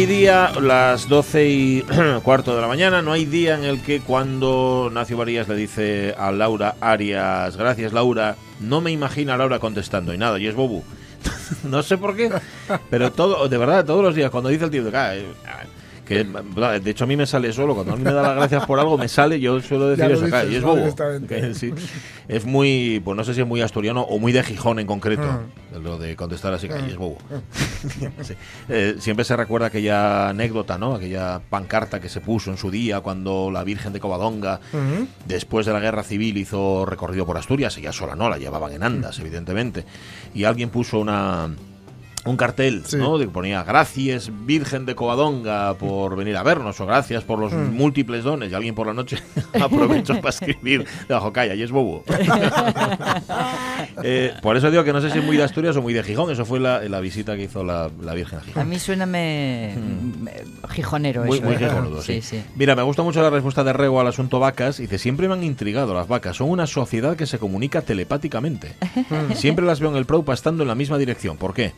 Hay día, las 12 y cuarto de la mañana, no hay día en el que cuando Nacio Varías le dice a Laura Arias, gracias Laura, no me imagino a Laura contestando y nada, y es Bobu. no sé por qué, pero todo, de verdad, todos los días cuando dice el tío, "Ah, eh, ah", que de hecho a mí me sale solo, cuando alguien me da las gracias por algo me sale, yo suelo decir eso, "Ah, dices, y es. Que sí, es muy, pues no sé si es muy asturiano o muy de Gijón en concreto, Mm. lo de contestar así, "Ah, y es Bobu. Sí. Eh, siempre se recuerda aquella anécdota, ¿no? Aquella pancarta que se puso en su día cuando la Virgen de Covadonga, después de la Guerra Civil, hizo recorrido por Asturias. Ella sola no, la llevaban en andas, evidentemente. Y alguien puso una un cartel, Sí. ¿no? De que ponía gracias Virgen de Covadonga por venir a vernos o gracias por los Mm. múltiples dones y alguien por la noche aprovechó para escribir debajo calla y es bobo. Eh, por eso digo que no sé si es muy de Asturias o muy de Gijón. Eso fue la, la visita que hizo la, la Virgen a Gijón. A mí suena me, me- gijonero Muy, eso. muy ¿eh? gijonudo, sí. sí. Mira, me gusta mucho la respuesta de Rego al asunto vacas. Dice, siempre me han intrigado las vacas. Son una sociedad que se comunica telepáticamente. siempre las veo en el Proupa estando en la misma dirección. ¿Por qué?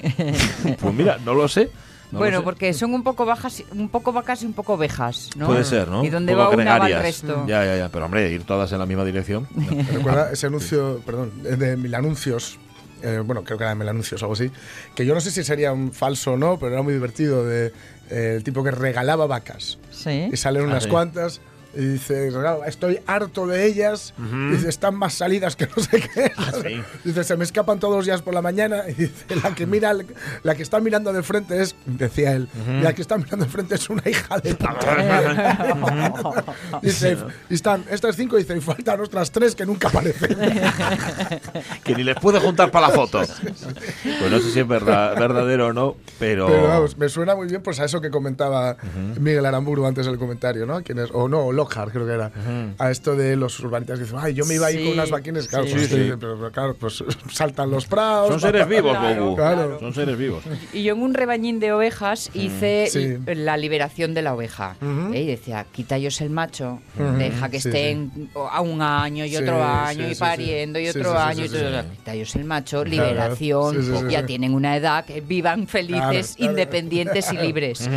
pues mira, no lo sé. no bueno, porque son un poco bajas, un poco vacas y un poco ovejas, ¿no? Puede ser, ¿no? Y poco va una va el resto. Ya, ya, ya. Pero hombre, ir todas en la misma dirección. no. Recuerda ese anuncio, perdón, eh, de Mil Anuncios. eh, bueno, creo que era de Mil Anuncios o algo así. Que yo no sé si sería un falso o no, pero era muy divertido. De, eh, el tipo que regalaba vacas. Sí. Y salen unas Ah, sí. cuantas. Y dice, "Regalo, estoy harto de ellas. Dice, están más salidas que no sé qué. Ah, sí. Dice, se me escapan todos los días por la mañana. Y dice, la que mira, la que está mirando de frente es, decía él, la que está mirando de frente es una hija de puta. dice, y están estas cinco, dice, y faltan otras tres que nunca aparecen. que ni les puede juntar para la foto. pues no sé si es verdad- verdadero o no, pero... Pero vamos, me suena muy bien pues a eso que comentaba Miguel Aramburu antes del comentario, ¿no? ¿Quién es? O no, Lockhart creo que era. A esto de los urbanitas que dicen, ay, yo me iba ahí Sí, con unas vaquines. Claro, sí, pues, sí. sí, Pero, pero claro, pues saltan los prados. Son seres vivos, Claro, Bobu. claro. Son seres vivos. Y yo en un rebañín de ovejas hice Sí. la liberación de la oveja. Ujú. ¿eh? Y decía, quítallos el macho, Ujú. deja que Sí, estén a un año y Sí, otro año sí, y pariendo sí. y otro año. sí, y sí, todo. sí. Quítallos el macho, Claro. liberación, Sí, sí, sí, ya tienen una edad, que vivan felices, Claro, claro. independientes y libres.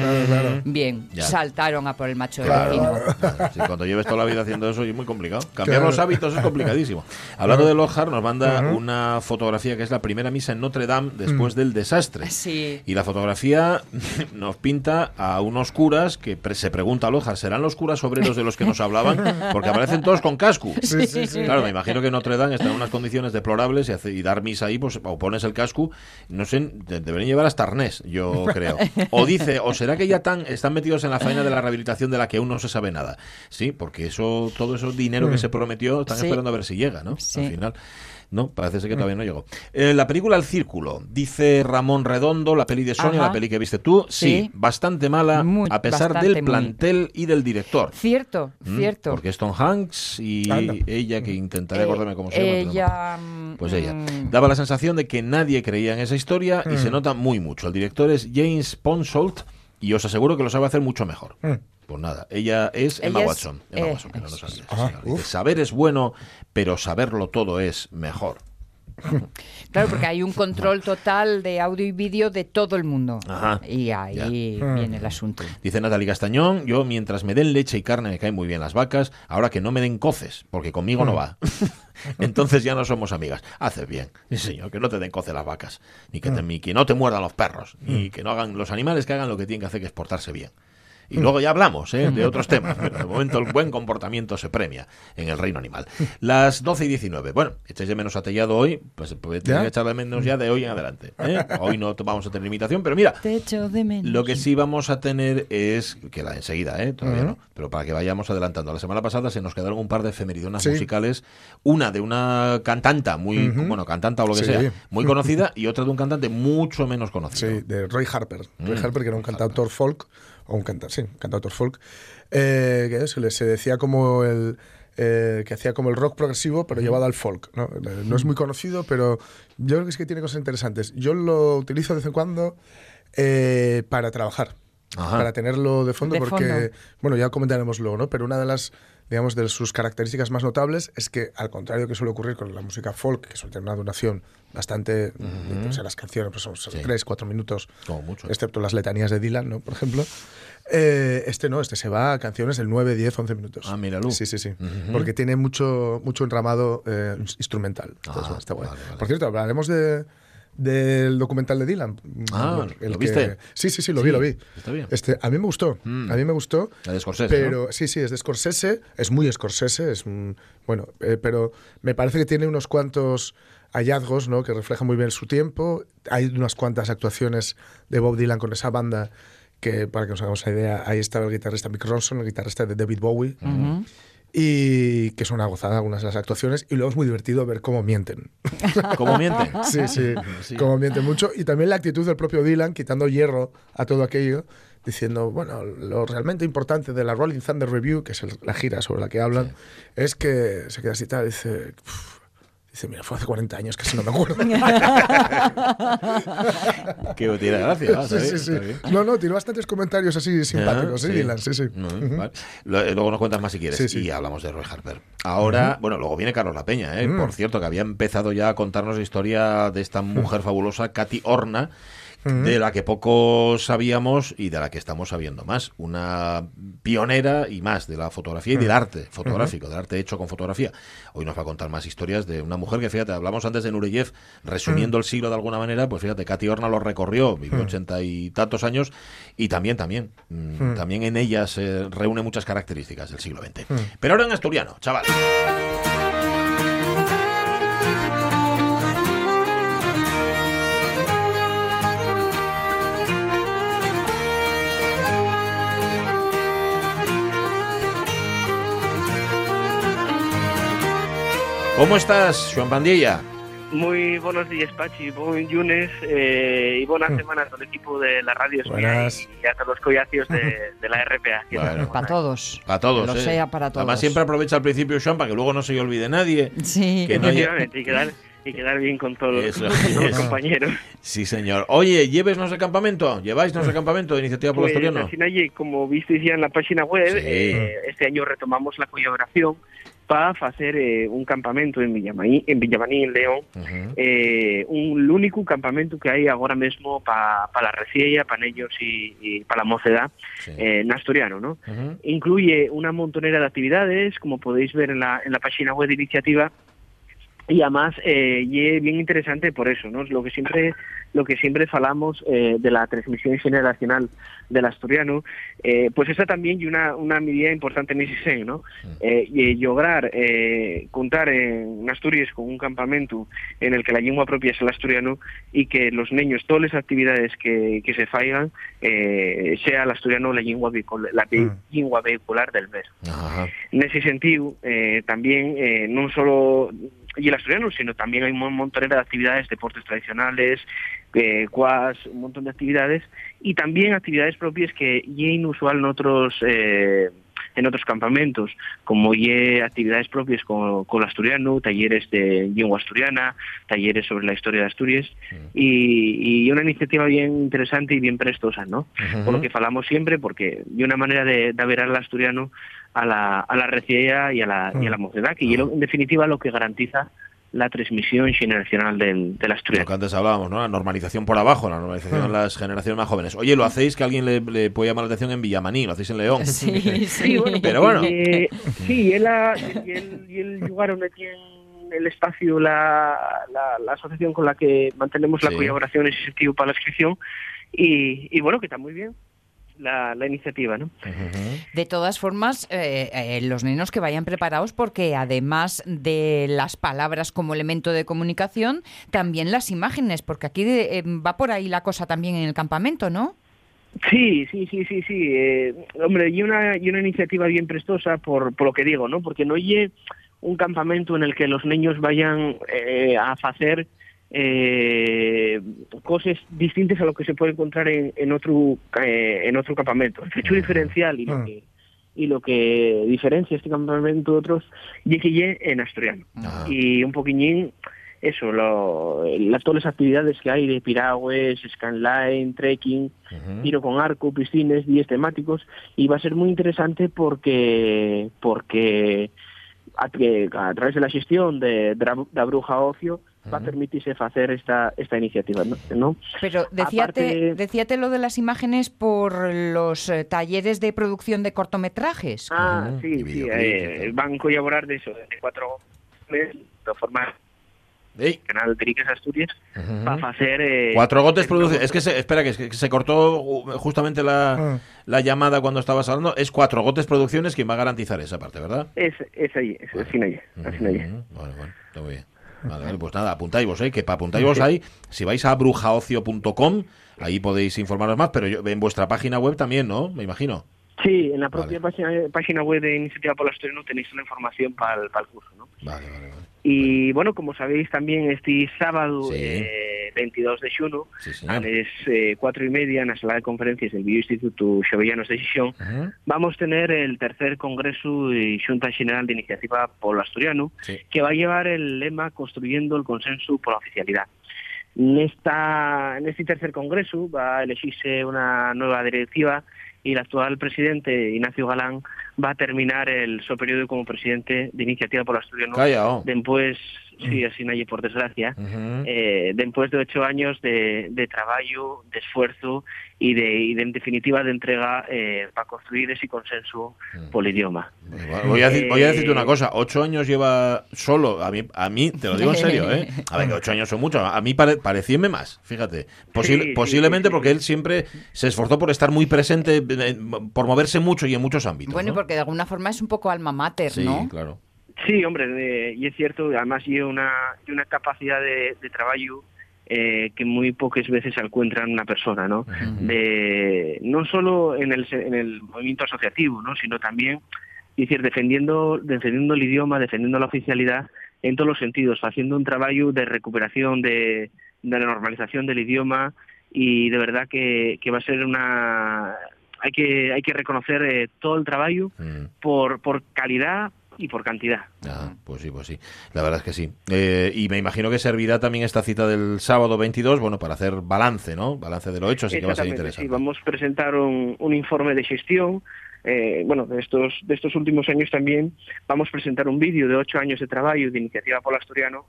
Bien, saltaron a por el macho del vecino. Cuando lleves toda la vida haciendo eso es muy complicado. Cambiar Claro. los hábitos es complicadísimo. Hablando de Lohar, nos manda una fotografía que es la primera misa en Notre Dame después del desastre. Sí. Y la fotografía nos pinta a unos curas que pre- se pregunta a Lohar, ¿serán los curas obreros de los que nos hablaban? Porque aparecen todos con casco. Sí, sí, sí. Claro, me imagino que Notre Dame está en unas condiciones deplorables y, hace- y dar misa ahí, pues o pones el casco, no sé, de- deberían llevar hasta arnés, yo creo. O dice, o será que ya tan, están metidos en la faena de la rehabilitación de la que aún no se sabe nada. Sí, porque eso, todo ese dinero que se prometió, están Sí. esperando a ver si llega, ¿no? Sí. Al final. No, parece ser que todavía no llegó. Eh, la película El Círculo, dice Ramón Redondo, la peli de Sonia, Ajá. la peli que viste tú, sí, Sí. bastante mala, Muy- a pesar del muy. plantel y del director. Cierto, Mm, cierto. Porque es Tom Hanks y Anda. ella, que intentaré Eh, acordarme cómo se llama. no. Ella. mm, Pues ella. mm, Daba la sensación de que nadie creía en esa historia y Mm. se nota muy mucho. El director es James Ponsoldt y os aseguro que lo sabe hacer mucho mejor. Nada, ella es Emma Ella es- Watson. Emma eh, Watson, que no. Ah, dice, saber es bueno, pero saberlo todo es mejor. Claro, porque hay un control total de audio y vídeo de todo el mundo. Ajá. Y ahí Ya. viene el asunto. Dice Natalie Castañón, yo mientras me den leche y carne me caen muy bien las vacas, ahora que no me den coces, porque conmigo no va. Entonces ya no somos amigas. Haces bien, sí señor, que no te den coces las vacas, ni que, te- ni que no te muerdan los perros, ni que no hagan los animales que hagan lo que tienen que hacer, que es portarse bien. Y luego ya hablamos ¿eh? de otros temas, pero de momento el buen comportamiento se premia en el reino animal. Las 12 y 19. Bueno, echáis de menos a Tellado hoy, pues pues, tenéis que echar de menos ya de hoy en adelante. ¿eh? Hoy no vamos a tener imitación, pero mira, Te echo de menos. lo que sí vamos a tener es, que la enseguida, ¿eh? todavía no, pero para que vayamos adelantando. La semana pasada se nos quedaron un par de efemeridonas Sí. musicales, una de una cantanta muy, bueno, cantanta o lo que Sí. sea, muy conocida, y otra de un cantante mucho menos conocido. Sí, de Roy Harper. Roy Mm, Harper, que era un cantautor folk, o un cantante, sí, un cantautor folk, eh, que se, le, se decía como el. eh, que hacía como el rock progresivo, pero llevado al folk. ¿no? Eh, no es muy conocido, pero yo creo que que tiene cosas interesantes. Yo lo utilizo de vez en cuando eh, para trabajar. Ajá. Para tenerlo de fondo, De porque, fondo. bueno, ya comentaremos luego, ¿no? Pero una de las, digamos, de sus características más notables es que, al contrario que suele ocurrir con la música folk, que suele tener una duración bastante, o sea, las canciones pues son, Sí. tres, cuatro minutos, Como mucho. excepto las letanías de Dylan, ¿no? Por ejemplo. Eh, este no, este se va a canciones del 9, 10, 11 minutos. Ah, míralo. Sí, sí, sí. Porque tiene mucho, mucho enramado eh, ins- instrumental. Ah, está guay. vale, vale. Por cierto, hablaremos de, del documental de Dylan. Ah, Bueno, ¿lo que- viste? Sí, sí, sí, lo Sí, vi, lo vi. está bien. Este, a mí me gustó. Mm. A mí me gustó. La de Scorsese, Pero sí, sí, es de Scorsese, es muy Scorsese, es un- bueno, eh, pero me parece que tiene unos cuantos hallazgos, ¿no? Que reflejan muy bien su tiempo. Hay unas cuantas actuaciones de Bob Dylan con esa banda que, para que nos hagamos una idea, ahí estaba el guitarrista Mick Ronson, el guitarrista de David Bowie. Y que son una gozada algunas de las actuaciones. Y luego es muy divertido ver cómo mienten. ¿Cómo miente? Sí, sí, Sí. como miente mucho. Y también la actitud del propio Dylan, quitando hierro a todo aquello, diciendo, bueno, lo realmente importante de la Rolling Thunder Review, que es el- la gira sobre la que hablan, es que se queda así tal, dice, dice, mira, fue hace 40 años, casi no me acuerdo. Que tiene gracia. ah, sí, sí, sí. No, no, tiene bastantes comentarios así simpáticos, Ah, ¿eh, sí. Dylan? Sí, sí. No, vale. Lo- eh, Luego nos cuentas más si quieres. Y hablamos de Roy Harper. Ahora, bueno, luego viene Carlos La Peña, ¿eh? Mm. por cierto, que había empezado ya a contarnos la historia de esta mujer fabulosa, Katy De la que poco sabíamos y de la que estamos sabiendo más. Una pionera y más de la fotografía y del arte fotográfico, del arte hecho con fotografía. Hoy nos va a contar más historias de una mujer que, fíjate, hablamos antes de Nureyev, resumiendo el siglo de alguna manera, pues fíjate, Katy Horna lo recorrió, vivió ochenta y tantos años y también, también, mm, también en ella se reúne muchas características del siglo XX. Pero ahora en asturiano, chaval. ¿Cómo estás, Joan Pandilla? Muy buenos días, Pachi. Buen lunes eh, y buenas semanas al equipo de la radio Buenas. y a todos los collacios de, de la RPA. Bueno. Para todos. Para todos, Que lo ¿eh? sea para todos. Además, siempre aprovecha al principio, Joan, para que luego no se olvide nadie. Sí. Que no haya- Efectivamente, y quedar, y quedar bien con todos, Eso con todos los es. compañeros. Sí, señor. Oye, ¿llevesnos de campamento? ¿Lleváisnos de campamento de Iniciativa por Pues, Asturiano? final, y como visteis ya en la página web, Sí. eh, este año retomamos la colaboración para hacer eh, un campamento en Villamaní, en Villamaní, en León, Ujú. eh, un, el único campamento que hay ahora mismo para la reciella, para ellos y, y para la mocedad Sí. eh, en asturiano, ¿no? Incluye una montonera de actividades, como podéis ver en la, en la página web de iniciativa, y además eh, y es bien interesante por eso, ¿no? Lo que siempre lo que siempre falamos eh, de la transmisión generacional del asturiano, eh, pues esa también y una, una medida importante en ese sen, ¿no? Eh, y lograr eh, contar en Asturias con un campamento en el que la lengua propia es el asturiano y que los niños, todas las actividades que, que se faigan, eh, sea el asturiano la lengua, la Mm. lengua vehicular del mes. Ajá. Nese sentido, eh, también non solo y el asturiano, sino también hay un montón de actividades, deportes tradicionales, eh, cuas, un montón de actividades y también actividades propias que ya inusual en otros eh, en otros campamentos, como ye actividades propias con, con el asturiano, talleres de lengua asturiana, talleres sobre la historia de Asturias y, y una iniciativa bien interesante y bien prestosa, ¿no? Ujú. por lo que falamos siempre, porque de una manera de, de ver al asturiano a la, a la y a la, y a la mocedad, que lo- en definitiva lo que garantiza la transmisión generacional del, del Lo asturiano. que antes hablábamos, ¿no? La normalización por abajo, la normalización en las generaciones más jóvenes. Oye, lo hacéis que a alguien le, le puede llamar la atención en Villamaní, lo hacéis en León. Sí, sí. Sí, bueno, Pero bueno. eh, sí, y el, y el, el lugar donde tiene el espacio la, la, la asociación con la que mantenemos la Sí. colaboración es incentivo para la inscripción y, y bueno, que está muy bien la, la iniciativa, ¿no? De todas formas, eh, eh, los niños que vayan preparados porque además de las palabras como elemento de comunicación, también las imágenes, porque aquí de- eh, va por ahí la cosa también en el campamento, ¿no? Sí, sí, sí, sí, sí. eh, hombre, y una, y una iniciativa bien prestosa por, por lo que digo, ¿no? Porque no hay un campamento en el que los niños vayan eh, a hacer eh, cosas distintas a lo que se puede encontrar en, en otro eh, en otro campamento. El hecho diferencial y lo Ah. que y lo que diferencia este campamento de otros y que en asturiano Ah. y un poquillín eso lo, las todas las actividades que hay de piragües, scanline, trekking, tiro con arco, piscines, días temáticos y va a ser muy interesante porque porque a, través de la gestión de, de la- Bruja Ocio va a permitirse hacer esta esta iniciativa, ¿no? ¿no? Pero decíate, Aparte- decíate lo de las imágenes por los eh, talleres de producción de cortometrajes. Ah, sí, sí, eh, van a colaborar de eso, de cuatro meses, de forma Ey, canal de Riques Asturias para hacer eh, Cuatro gotes promo- Es que se, espera, que, es que se cortó uh, justamente la, Ah. la llamada cuando estabas hablando. Es Cuatro Gotes Producciones quien va a garantizar esa parte, ¿verdad? es, es ahí, es, es sin ahí, es sin ahí. Ujú, Vale, bueno, está muy bien. Vale, pues nada, apuntáis vos, ¿eh? que para apuntáis vos ahí, si vais a brujaocio.com, ahí podéis informaros más, pero yo, en vuestra página web también, ¿no? Me imagino. Sí, en la propia página, página web de Iniciativa por la Asturiano tenéis la información para el, curso, ¿no? Vale, vale, vale. Y bueno, como sabéis también este sábado Sí. eh, 22 de xuno Sí, a eh, cuatro y media en la sala de conferencias del Bioinstituto Xovellanos de Xixón Ujú. vamos a tener el tercer congreso y Junta General de Iniciativa por el Asturiano Sí. que va a llevar el lema Construyendo el consenso por la oficialidad. En, esta, en este tercer congreso va a elegirse una nueva directiva y el actual presidente, Ignacio Galán, va a terminar el su periodo como presidente de Iniciativa por Asturiano. Calla, oh. Después, sí, así nadie por desgracia, Ujú. eh, después de ocho años de, de trabajo, de esfuerzo y de, y de, en definitiva de entrega eh, para construir ese consenso por el idioma. Voy a, decir- voy a decirte Eh, una cosa, ocho años lleva solo, a mí, a mí, te lo digo en serio, ¿eh? A ver, que ocho años son muchos, a mí pare, más, fíjate. Posi- Sí, sí, posiblemente sí, sí. porque él siempre se esforzó por estar muy presente, por moverse mucho y en muchos ámbitos. Bueno, ¿no? porque de alguna forma es un poco alma mater, Sí, ¿no? claro. Sí, hombre, de- y es cierto, además lleva una, una capacidad de, de trabajo eh, que muy pocas veces se encuentra en una persona, ¿no? De, no solo en el, en el movimiento asociativo, ¿no? Sino también, es decir, defendiendo, defendiendo el idioma, defendiendo la oficialidad en todos los sentidos, haciendo un trabajo de recuperación de, de la normalización del idioma y de verdad que, que va a ser una... Hay que, hay que reconocer eh, todo el trabajo Mm. por, por calidad y por cantidad. Ah, pues sí, pues sí. La verdad es que sí. Eh, y me imagino que servirá también esta cita del sábado 22, bueno, para hacer balance, ¿no? Balance de lo hecho, así que va a ser interesante. Sí, vamos a presentar un, un informe de gestión. eh, bueno, de estos, de estos últimos años también vamos a presentar un vídeo de ocho años de trabajo de Iniciativa Polo Asturiano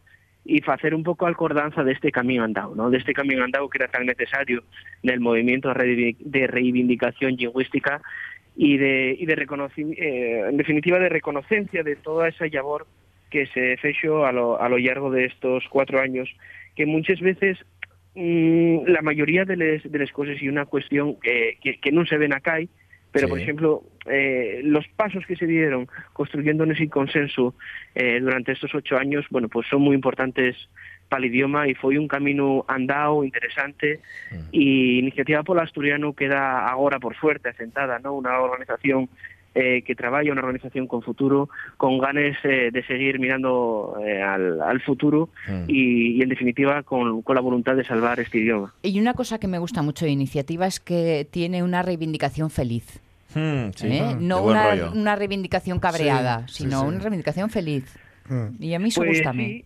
y hacer un poco alcordanza de este camino andado, ¿no? de este camino andado que era tan necesario del movimiento de reivindic- de reivindicación lingüística y de, y de reconoci- eh, en definitiva de reconocencia de toda esa labor que se fechó a lo, a lo largo de estos cuatro años, que muchas veces mm, la mayoría de las de las cosas y una cuestión que, que, que no se ven acá, pero Sí. por ejemplo, eh, los pasos que se dieron construyendo ese consenso eh, durante estos ocho años, bueno, pues son muy importantes para el idioma y fue un camino andado, interesante, y Iniciativa Pola Asturiano queda ahora por suerte asentada, ¿no? Una organización eh, que trabaja, una organización con futuro, con ganas eh, de seguir mirando eh, al, al futuro Mm. y, y, en definitiva con, con la voluntad de salvar este idioma. Y una cosa que me gusta mucho de iniciativa es que tiene una reivindicación feliz. Mm, sí. ¿eh? De No una, una reivindicación cabreada, Sí, sí, sino sí. una reivindicación feliz. Mm. Y a mí eso Pues gusta a mí.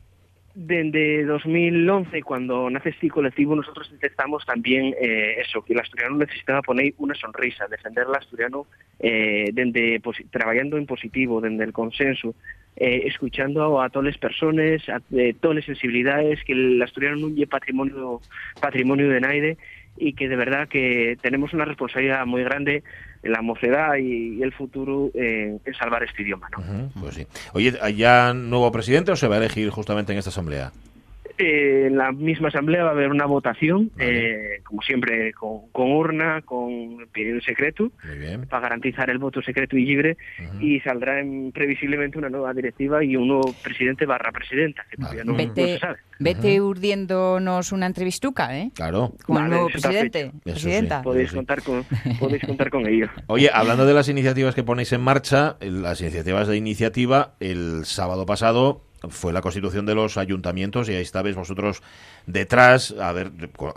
Desde 2011, cuando nace este colectivo, nosotros detectamos también eh, eso, que el asturiano necesitaba poner una sonrisa, defender al asturiano eh, desde, trabajando en positivo, desde el consenso, eh, escuchando a todas las personas, a, de todas las sensibilidades, que el asturiano no es patrimonio, patrimonio de nadie y que de verdad que tenemos una responsabilidad muy grande la mocedad y, el futuro en salvar este idioma. ¿no? pues sí. Oye, ¿ya nuevo presidente o se va a elegir justamente en esta asamblea? Eh, en la misma asamblea va a haber una votación, eh, como siempre, con, urna, con periodo secreto, para garantizar el voto secreto y libre, y saldrá previsiblemente una nueva directiva y un nuevo presidente barra presidenta, que todavía no, vete, se sabe. Vete urdiéndonos una entrevistuca, ¿eh? Claro. Con el nuevo presidente, presidenta. Podéis, contar con, podéis contar con ello. Oye, hablando de las iniciativas que ponéis en marcha, las iniciativas de iniciativa, el sábado pasado fue la constitución de los ayuntamientos y ahí estabais vosotros detrás a ver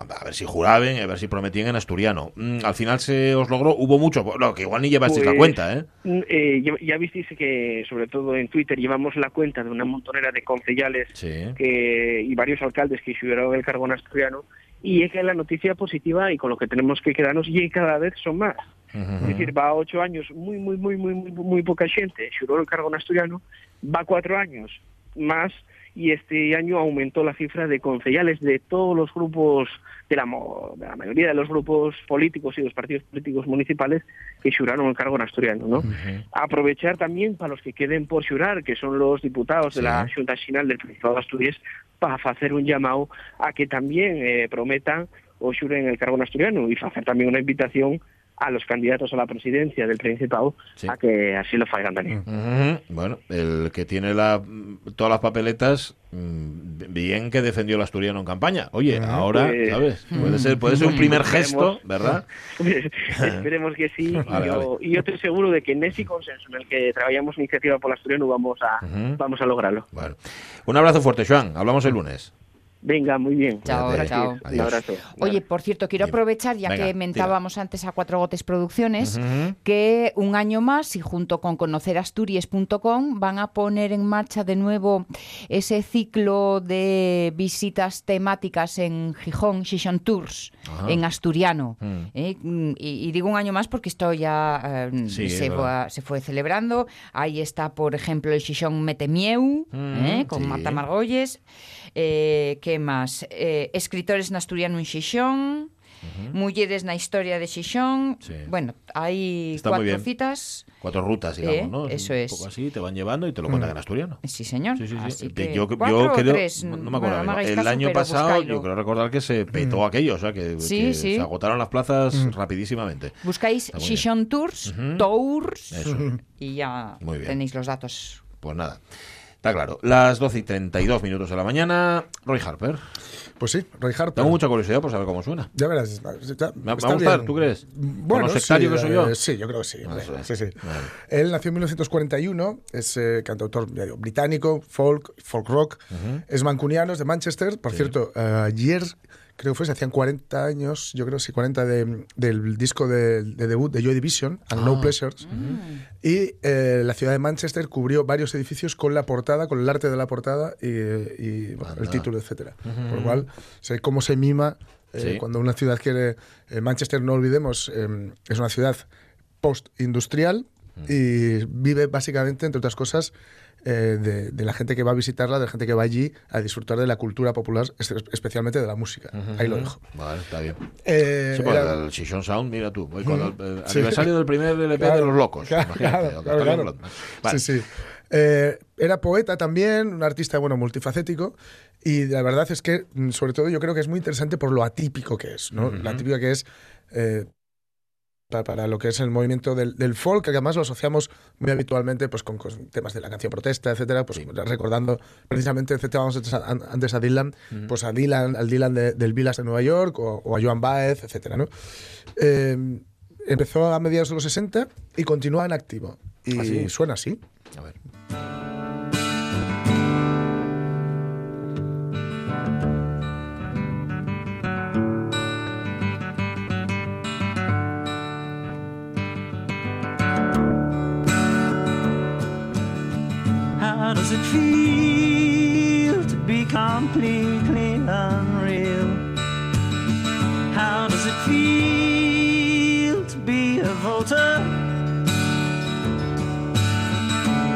a ver si juraben, a ver si prometían en asturiano. Mm, al final se os logró, hubo mucho, lo que igual ni llevasteis la pues, cuenta, ¿eh? Mm, ¿eh? ya, visteis que, sobre todo en Twitter, llevamos la cuenta de una montonera de concejales que, y varios alcaldes que subieron el cargo en asturiano y es que la noticia positiva y con lo que tenemos que quedarnos y cada vez son más. Es decir, va a ocho años muy, muy, muy, muy, muy, muy poca gente, subió el cargo en asturiano, va a cuatro años más y este año aumentó la cifra de concejales de todos los grupos, de la, de la mayoría de los grupos políticos y los partidos políticos municipales que juraron el cargo en asturiano. ¿no? Aprovechar también para los que queden por jurar, que son los diputados de la Junta Nacional del Principado de Asturias, para hacer un llamado a que también eh, prometan o juren el cargo en asturiano y hacer también una invitación a los candidatos a la presidencia del Principado a que así lo hagan también. Bueno, el que tiene la, todas las papeletas, mm, bien que defendió el asturiano en campaña. Oye, ahora, pues, ¿sabes? Puede ser, puede ser un primer gesto, ¿verdad? esperemos que sí. y, yo, estoy seguro de que en ese consenso en el que trabajamos iniciativa por el asturiano vamos a, vamos a lograrlo. Bueno. Un abrazo fuerte, Joan. Hablamos el lunes. Venga, muy bien. Chao, chao. Un abrazo. Oye, por cierto, quiero aprovechar, ya que mentábamos antes a Cuatro Gotes Producciones, que un año más y junto con conocerasturias.com van a poner en marcha de nuevo ese ciclo de visitas temáticas en Gijón, Gijón Tours, en asturiano. Mm. ¿eh? Y, digo un año más porque esto ya eh, se, fue, celebrando. Ahí está, por ejemplo, el Gijón Metemieu, ¿eh? con Marta Margolles. Eh, que máis? Eh, escritores na asturiano en Xixón, Uh -huh. Mulleres na historia de Xixón. Sí. Bueno, hay Está cuatro citas. Cuatro rutas, digamos, eh, ¿no? Eso es. Un poco así, te van llevando y te lo cuentan mm. en asturiano. Sí, señor. Sí, sí, sí. Así que yo, yo creo, tres, no, me acuerdo. Bueno, el año pasado, buscaylo. yo creo recordar que se petó mm. aquello, o sea, que, que se agotaron las plazas mm. rapidísimamente. Buscáis Xixón Tours, uh -huh. Tours, eso. y ya tenéis los datos. Pues nada. Está claro. Las 12 y 32 minutos de la mañana. Roy Harper. Pues sí, Roy Harper. Tengo mucha curiosidad por saber cómo suena. Ya verás. me, va a gustar, ¿tú crees? Bueno, sectario que soy yo? Eh, sí, yo creo que sí. Sí, sí. Él nació en 1941, es eh, cantautor británico, folk, folk rock, es mancuniano, es de Manchester. Por cierto, uh, ayer creo que fue, se hacían 40 años, yo creo sí, 40 de, del disco de, de, debut de Joy Division, And No ah. Pleasures. Mm. Y eh, la ciudad de Manchester cubrió varios edificios con la portada, con el arte de la portada y, y bueno, el título, etcétera. Por lo cual, sé cómo se mima eh, cuando una ciudad quiere. Eh, Manchester, no olvidemos, es una ciudad post-industrial y vive básicamente, entre otras cosas, eh, de, la gente que va a visitarla, de la gente que va allí a disfrutar de la cultura popular, especialmente de la música. Ahí lo dejo. Vale, está bien. Eh, sí, pues el Shishon Sound, mira tú, voy con el, aniversario del primer LP de Los Locos. Claro, claro, Sí, sí. Eh, era poeta también, un artista bueno multifacético y la verdad es que mm, sobre todo yo creo que es muy interesante por lo atípico que es, ¿no? La atípica que es eh, para, lo que es el movimiento del, del, folk, que además lo asociamos muy habitualmente pues, con, temas de la canción protesta, etcétera, pues recordando precisamente, citábamos antes a Dylan, pues a Dylan, al Dylan del Villas de Nueva York o, a Joan Baez, etcétera, ¿no? Eh, empezó a mediados de los 60 y continúa en activo. Y ¿Ah, suena así. A ver. does it feel to be completely unreal? How does it feel to be a voter?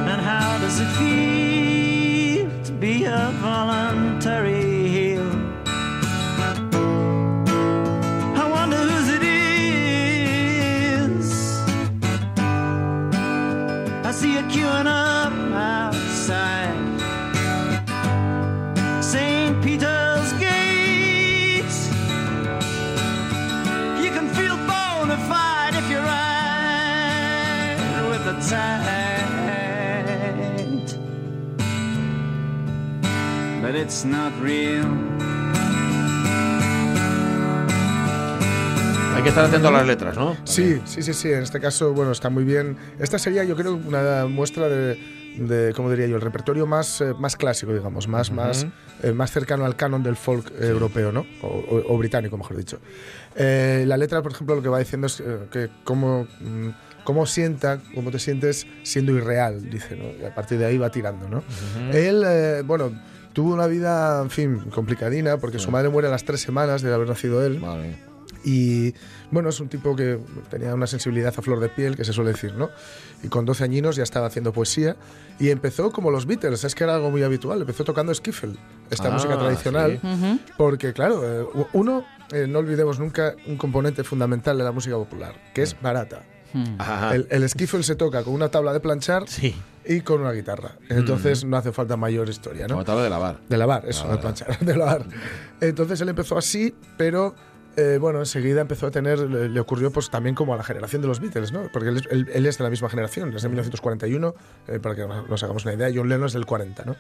And how does it feel to be a voluntary? see a queuing up now. Outside St. Peter's Gate. You can feel bona fide if you ride with the tide. But it's not real. Hay que estar atento a las letras, ¿no? Sí, sí, sí, sí. En este caso, bueno, está muy bien. Esta sería, yo creo, una muestra de, de ¿cómo diría yo? El repertorio más, eh, más clásico, digamos, más, más, eh, más cercano al canon del folk eh, europeo, ¿no? O, o- o británico, mejor dicho. Eh, la letra, por ejemplo, lo que va diciendo es eh, que cómo, mm, cómo sienta, cómo te sientes siendo irreal, dice, ¿no? Y a partir de ahí va tirando, ¿no? Él, eh, bueno, tuvo una vida, en fin, complicadina, porque su madre muere a las tres semanas de haber nacido él. Mía. Y bueno, es un tipo que tenía una sensibilidad a flor de piel, que se suele decir, ¿no? Y con 12 añinos ya estaba haciendo poesía y empezó como los Beatles, es que era algo muy habitual, empezó tocando skiffle, esta Ah, música tradicional, sí. porque claro, eh, uno, eh, no olvidemos nunca un componente fundamental de la música popular, que es barata. Ajá. El, el skiffle se toca con una tabla de planchar Sí. y con una guitarra, entonces no hace falta mayor historia, ¿no? Como tabla de lavar. De lavar, eso, Ah, de planchar, de lavar. Entonces él empezó así, pero eh, bueno, enseguida empezó a tener, le, le ocurrió pues también como a la generación de los Beatles, ¿no? Porque él, es- él- él es de la misma generación, es de 1941, eh, para que nos hagamos una idea, John Lennon es del 40, ¿no?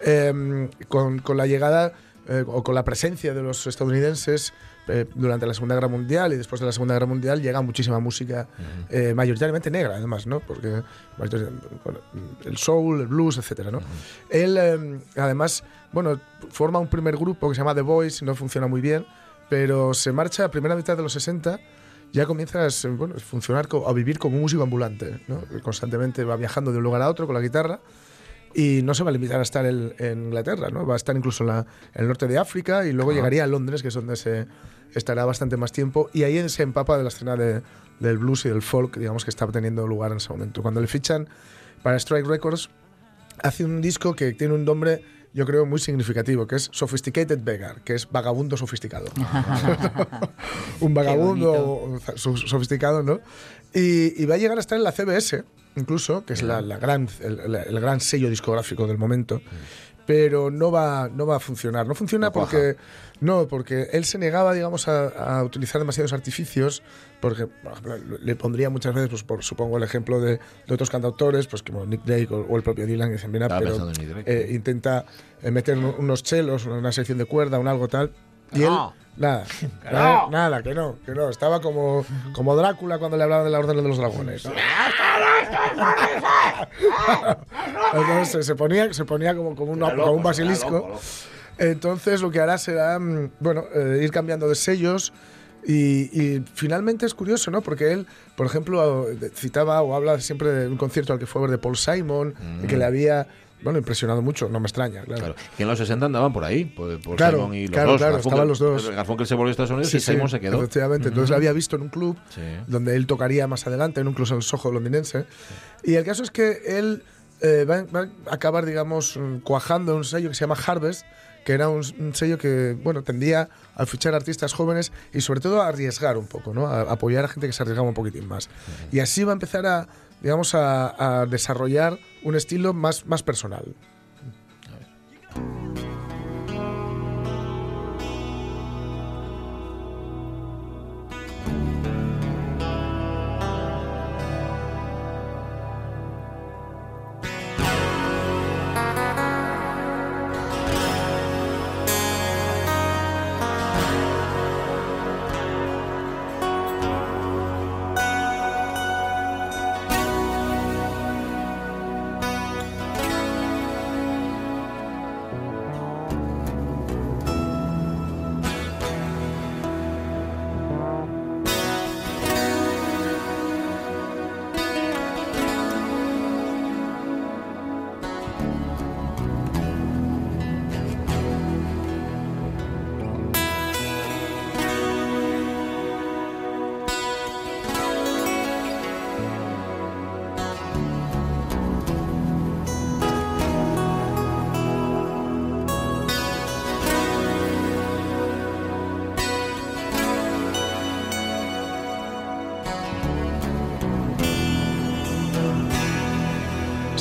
Eh, con, con la llegada eh, o con la presencia de los estadounidenses eh, durante la Segunda Guerra Mundial y después de la Segunda Guerra Mundial llega muchísima música eh, mayoritariamente negra además, ¿no? Porque bueno, el soul, el blues, etcétera, ¿no? Él eh, además, bueno, forma un primer grupo que se llama The Boys, no funciona muy bien, pero se marcha a primera mitad de los 60 ya comienza a, bueno, a funcionar, a vivir como un músico ambulante, ¿no? Constantemente va viajando de un lugar a otro con la guitarra y no se va a limitar a estar en, en Inglaterra, ¿no? Va a estar incluso en, la- en el norte de África y luego llegaría a Londres, que es donde se estará bastante más tiempo, y ahí se empapa de la escena de- del blues y del folk, digamos, que está teniendo lugar en ese momento. Cuando le fichan para Strike Records, hace un disco que tiene un nombre, yo creo, muy significativo, que es Sophisticated Beggar, que es vagabundo sofisticado. un vagabundo so- sofisticado, ¿no? Y, y va a llegar a estar en la CBS, incluso, que es la, la gran, el, el- el gran sello discográfico del momento. Pero no va, no va a funcionar. No funciona No porque. No, porque él se negaba, digamos, a, a utilizar demasiados artificios. Porque, por ejemplo, le pondría muchas veces, pues, por, supongo, el ejemplo de, de otros cantautores, pues como Nick Drake o, o el propio Dylan, que dicen, mira, Estaba pero eh, intenta eh, meter un- unos chelos, una sección de cuerda, un algo tal. Y No. él, nada, nada, nada, que no, que no. Estaba como, como Drácula cuando le hablaban de la Orden de los Dragones. Entonces se- ponía, se ponía como, como, una- como un basilisco. Entonces lo que hará será, mm, bueno, eh, ir cambiando de sellos. Y, y finalmente es curioso, ¿no? Porque él, por ejemplo, eh, citaba o habla siempre de un concierto al que fue a ver de Paul Simon, que le había, bueno, impresionado mucho, no me extraña, claro. Claro. Que en los 60 andaban por ahí, por, por Claro, Simon y los claro, dos. claro, Garfunkel- estaban los dos. Garfunkel se volvió a Estados Unidos Sí, y sí, Simon se quedó. Efectivamente. Entonces lo había visto en un club Sí. donde él tocaría más adelante, en un club en Soho londinense. Y el caso es que él eh, va, va a acabar, digamos, mm, cuajando en un sello que se llama Harvest, que era un, un sello que, bueno, tendía a fichar artistas jóvenes y sobre todo a arriesgar un poco, ¿no? A, a apoyar a gente que se arriesgaba un poquitín más. Y así va a empezar a, digamos, a, a desarrollar un estilo más, más personal.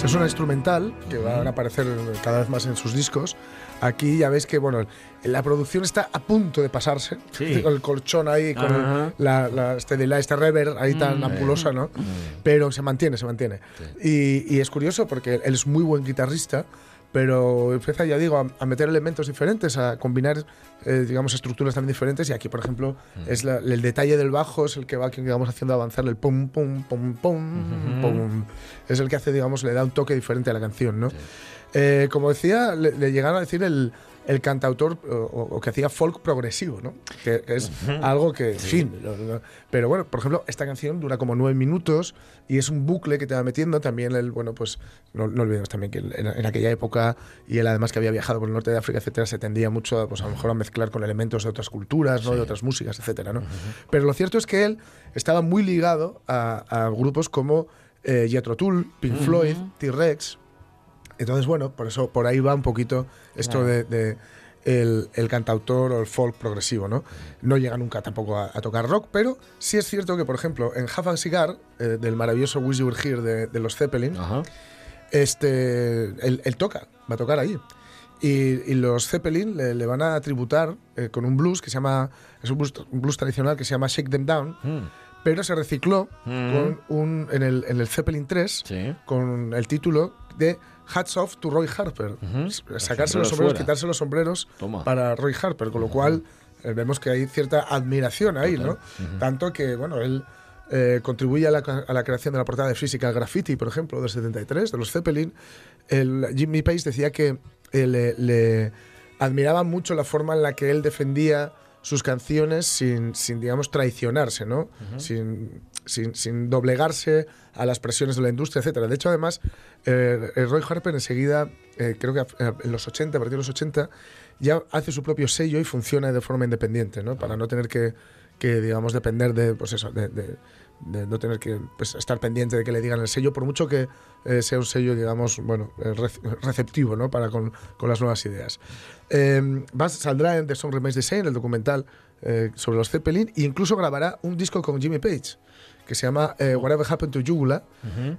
Es una instrumental que van a aparecer cada vez más en sus discos. Aquí ya veis que bueno, la producción está a punto de pasarse. Sí. Con el colchón ahí, con el- la, la, este delay, este reverb ahí tan ampulosa, ¿no? Pero se mantiene, se mantiene. Y, y es curioso porque él es muy buen guitarrista, pero empieza, ya digo, a, a meter elementos diferentes, a combinar, eh, digamos, estructuras también diferentes. Y aquí, por ejemplo, es la- el detalle del bajo es el que va, digamos, haciendo avanzar el pum, pum, pum, pum, pum. Es el que hace, digamos, le da un toque diferente a la canción, ¿no? Eh, como decía, le, le llegaron a decir el, el cantautor o, o que hacía folk progresivo, ¿no? Que, que es algo que, en fin. lo- lo- pero bueno, por ejemplo, esta canción dura como nueve minutos y es un bucle que te va metiendo. También, el, bueno, pues no, no olvidemos también que en, en aquella época y él además que había viajado por el norte de África, etcétera, se tendía mucho a, pues, a lo mejor a mezclar con elementos de otras culturas, ¿no? De otras músicas, etcétera, ¿no? Pero lo cierto es que él estaba muy ligado a, a grupos como eh, Jethro Tull, Pink Floyd, T-Rex. Entonces, bueno, por eso por ahí va un poquito esto de, de el, el cantautor o el folk progresivo, ¿no? No llega nunca tampoco a, a tocar rock, pero sí es cierto que, por ejemplo, en Half a Cigar, eh, del maravilloso Wish You Were Here de, de los Zeppelin, Ajá. este, él, él toca, va a tocar ahí. Y, y los Zeppelin le, le van a tributar eh, con un blues que se llama, es un blues, un blues tradicional que se llama Shake Them Down, Mm. pero se recicló Mm. con un, en, el, en el Zeppelin 3 Sí. con el título de Hats Off to Roy Harper. Sacarse los sombreros fuera. quitarse los sombreros Toma. para Roy Harper, con lo cual eh, vemos que hay cierta admiración ahí, ¿no? Tanto que, bueno, él eh, contribuye a la, a la creación de la portada de Physical Graffiti, por ejemplo, del 73, de los Zeppelin. El, Jimmy Page decía que eh, le, le admiraba mucho la forma en la que él defendía sus canciones sin, sin digamos, traicionarse, ¿no? sin, sin, sin doblegarse a las presiones de la industria, etcétera. De hecho, además, eh, eh, Roy Harper enseguida, eh, creo que en los 80, a partir de los 80, ya hace su propio sello y funciona de forma independiente, ¿no? Para no tener que, digamos, depender de, pues eso, de, no tener que pues, estar pendiente de que le digan el sello, por mucho que sea un sello, digamos, bueno, rec- receptivo, ¿no? Para con, las nuevas ideas. Eh, va- saldrá en The Song Remains the el documental sobre los Zeppelin, e incluso grabará un disco con Jimmy Page que se llama eh, Whatever Happened to Yugula,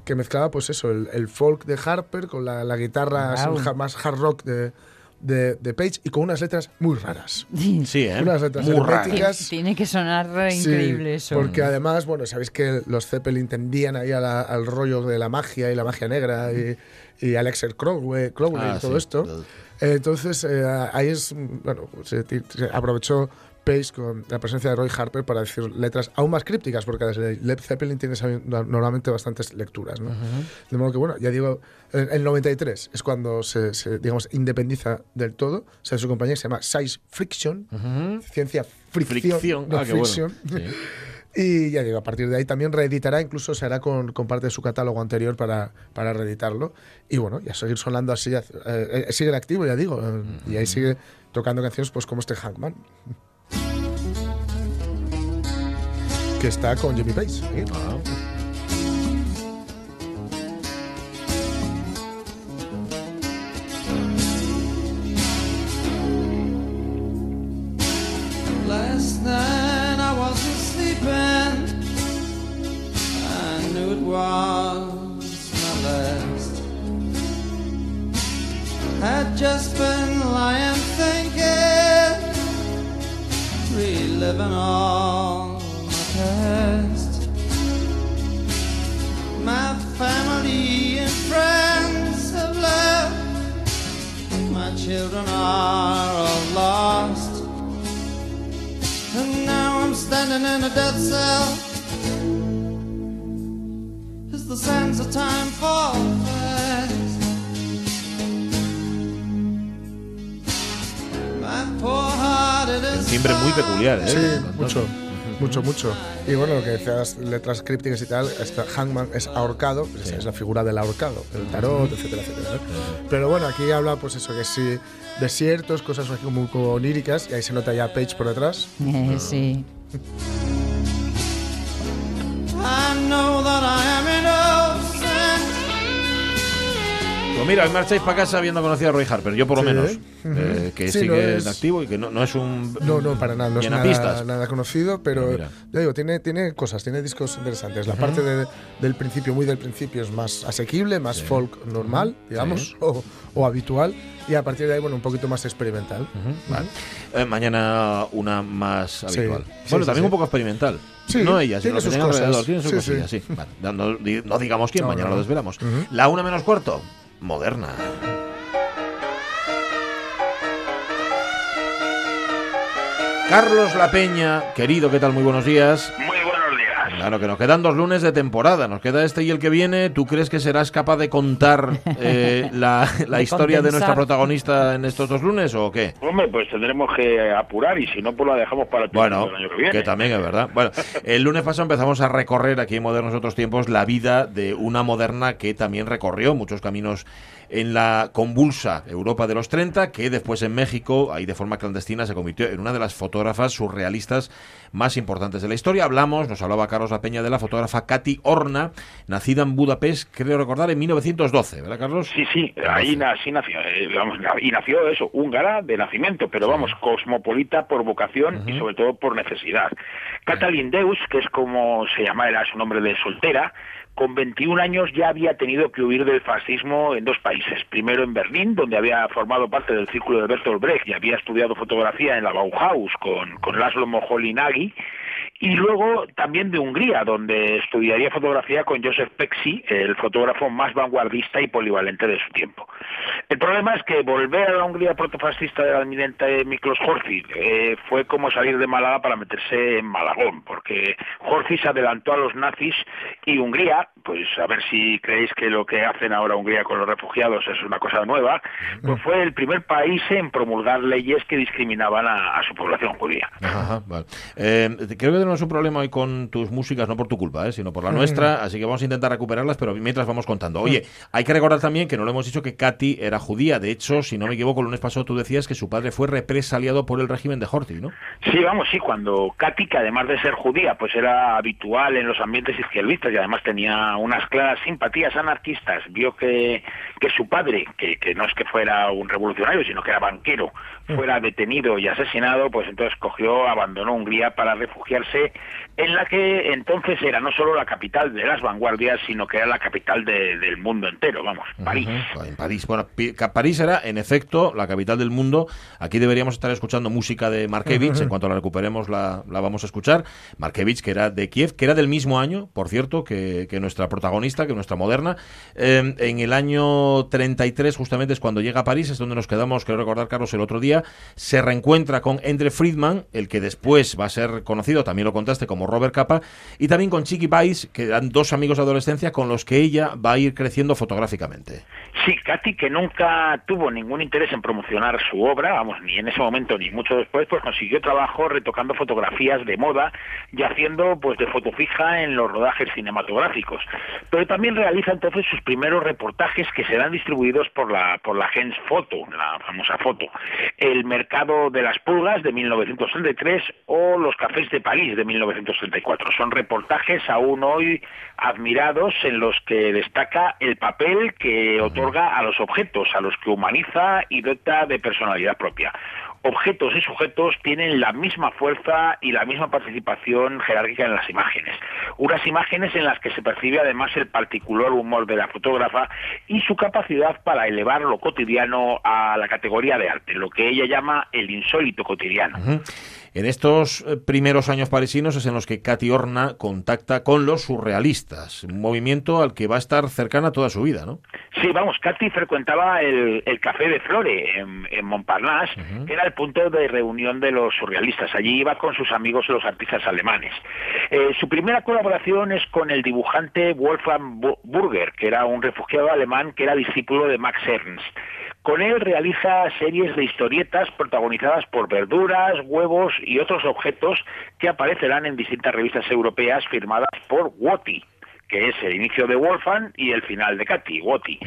que mezclaba pues eso, el, el folk de Harper con la, la guitarra así, más hard rock de, de, de Page y con unas letras muy raras. Sí, ¿eh? Unas letras Muy herméticas. Tiene que sonar Sí, increíble eso. Porque además, bueno, sabéis que los Zeppelin tendían ahí a la- al rollo de la magia y la magia negra y, y Alexer Crowley, Crowley Ah, y todo sí. esto. Entonces, eh, ahí es, bueno, se, ti- se aprovechó Page con la presencia de Roy Harper para decir letras aún más crípticas, porque desde Led Zeppelin tienes normalmente bastantes lecturas. ¿no? De modo que, bueno, ya digo, en el 93 es cuando se, se, digamos, independiza del todo. O sea, su compañía se llama Size Friction, ciencia fricción, Fricción. no Ah, qué bueno. Sí. Y ya digo, a partir de ahí también reeditará, incluso se hará con, con parte de su catálogo anterior para, para reeditarlo. Y bueno, ya seguir sonando así, eh, eh, sigue activo, ya digo, eh, y ahí sigue tocando canciones pues como este Hackman. Está con Jimmy Page. ¿eh? Mucho. Y bueno, lo que decías, letras crípticas y tal, esta Hangman es ahorcado, pues es la figura del ahorcado, el tarot, etcétera, etcétera. ¿no? Pero bueno, aquí habla, pues eso, que sí, desiertos, cosas así como, como oníricas, y ahí se nota ya Page por detrás. Eh, sí. Pues mira, marcháis para casa habiendo conocido a Roy Harper, yo por lo Sí. menos, Ujú. eh, que Sí, sigue no es- en activo y que no, no es un No, no, para nada, no es nada, nada conocido, pero Ah, ya digo, tiene, tiene cosas, tiene discos interesantes. La parte de- del principio, muy del principio, es más asequible, más folk normal, digamos, Sí. o, o habitual, y a partir de ahí, bueno, un poquito más experimental. Ujú, vale. Eh, mañana una más Sí, habitual. sí, bueno, sí, también sí. un poco experimental. Sí, no ella, sino tiene sus cosas. Tiene Sí, sí. sí. Vale, no, no di- no digamos quién, No, mañana lo desvelamos. Ujú. La una menos cuarto, moderna. Carlos La Peña, querido, ¿qué tal? Muy buenos días. Claro que nos quedan dos lunes de temporada, nos queda este y el que viene. ¿Tú crees que serás capaz de contar eh, la, la De historia de nuestra protagonista en estos dos lunes o qué? Hombre, pues tendremos que apurar y si no, pues la dejamos para el Bueno, principio del año que viene. que también es verdad. Bueno, el lunes pasado empezamos a recorrer aquí en Modernos Otros Tiempos la vida de una moderna que también recorrió muchos caminos en la convulsa Europa de los 30, que después en México, ahí de forma clandestina, se convirtió en una de las fotógrafas surrealistas más importantes de la historia. Hablamos, nos hablaba Carlos La Peña de la fotógrafa Katy Horna, nacida en Budapest, creo recordar, en 1912, ¿verdad, Carlos? Sí, sí, ahí nació, eh, vamos, na- y nació eso, húngara de nacimiento, pero vamos, cosmopolita por vocación y sobre todo por necesidad. Catalin Deus, que es como se llama, era su nombre de soltera, con 21 años ya había tenido que huir del fascismo en dos países. Primero en Berlín, donde había formado parte del círculo de Bertolt Brecht y había estudiado fotografía en la Bauhaus con, con Laszlo Moholy-Nagy, y luego también de Hungría, donde estudiaría fotografía con Joseph Pexi, el fotógrafo más vanguardista y polivalente de su tiempo. El problema es que volver a la Hungría protofascista del almirante Miklos Horthy eh, fue como salir de Málaga para meterse en Malagón, porque Horthy se adelantó a los nazis y Hungría, pues a ver si creéis que lo que hacen ahora Hungría con los refugiados es una cosa nueva, pues fue el primer país en promulgar leyes que discriminaban a, su población judía. Ajá, vale. Eh, creo tenemos un problema hoy con tus músicas, no por tu culpa, eh, sino por la nuestra, así que vamos a intentar recuperarlas, pero mientras vamos contando. Oye, hay que recordar también que no lo hemos dicho que Katy era judía. De hecho, si no me equivoco, el lunes pasado tú decías que su padre fue represaliado por el régimen de Horthy, ¿no? Sí, vamos, sí, cuando Katy, que además de ser judía, pues era habitual en los ambientes izquierdistas y además tenía unas claras simpatías anarquistas, vio que, que su padre, que, que no es que fuera un revolucionario, sino que era banquero, fuera detenido y asesinado, pues entonces cogió, abandonó Hungría para refugiarse base en la que entonces era no solo la capital de las vanguardias, sino que era la capital de- del mundo entero, vamos, París. En París. Bueno, París era, en efecto, la capital del mundo. Aquí deberíamos estar escuchando música de Markevich. En cuanto la recuperemos, la, la vamos a escuchar. Markevich, que era de Kiev, que era del mismo año, por cierto, que, que nuestra protagonista, que nuestra moderna. Eh, en el año 33, justamente, es cuando llega a París, es donde nos quedamos, creo recordar, Carlos, el otro día. Se reencuentra con Endre Friedman, el que después va a ser conocido, también lo contaste, como Robert Capa, y también con Chiqui Pais, que eran dos amigos de adolescencia con los que ella va a ir creciendo fotográficamente. Sí, Katy, que nunca tuvo ningún interés en promocionar su obra, vamos, ni en ese momento ni mucho después, pues consiguió trabajo retocando fotografías de moda y haciendo pues de foto fija en los rodajes cinematográficos. Pero también realiza entonces sus primeros reportajes que serán distribuidos por la por la Gens Foto, la famosa foto. El mercado de las pulgas de 1933 o los cafés de París de 1934. Son reportajes aún hoy admirados en los que destaca el papel que otorga a los objetos, a los que humaniza y dota de personalidad propia. Objetos y sujetos tienen la misma fuerza y la misma participación jerárquica en las imágenes. Unas imágenes en las que se percibe además el particular humor de la fotógrafa y su capacidad para elevar lo cotidiano a la categoría de arte, lo que ella llama el insólito cotidiano. En estos eh, primeros años parisinos es en los que Katy Horna contacta con los surrealistas, un movimiento al que va a estar cercana toda su vida, ¿no? Sí, vamos, Katy frecuentaba el, el Café de Flore en, en Montparnasse, que era el punto de reunión de los surrealistas. Allí iba con sus amigos los artistas alemanes. Eh, su primera colaboración es con el dibujante Wolfgang Bu- Burger, que era un refugiado alemán que era discípulo de Max Ernst. Con él realiza series de historietas protagonizadas por verduras, huevos y otros objetos que aparecerán en distintas revistas europeas firmadas por Woti, que es el inicio de Wolfgang y el final de Katy, Woti.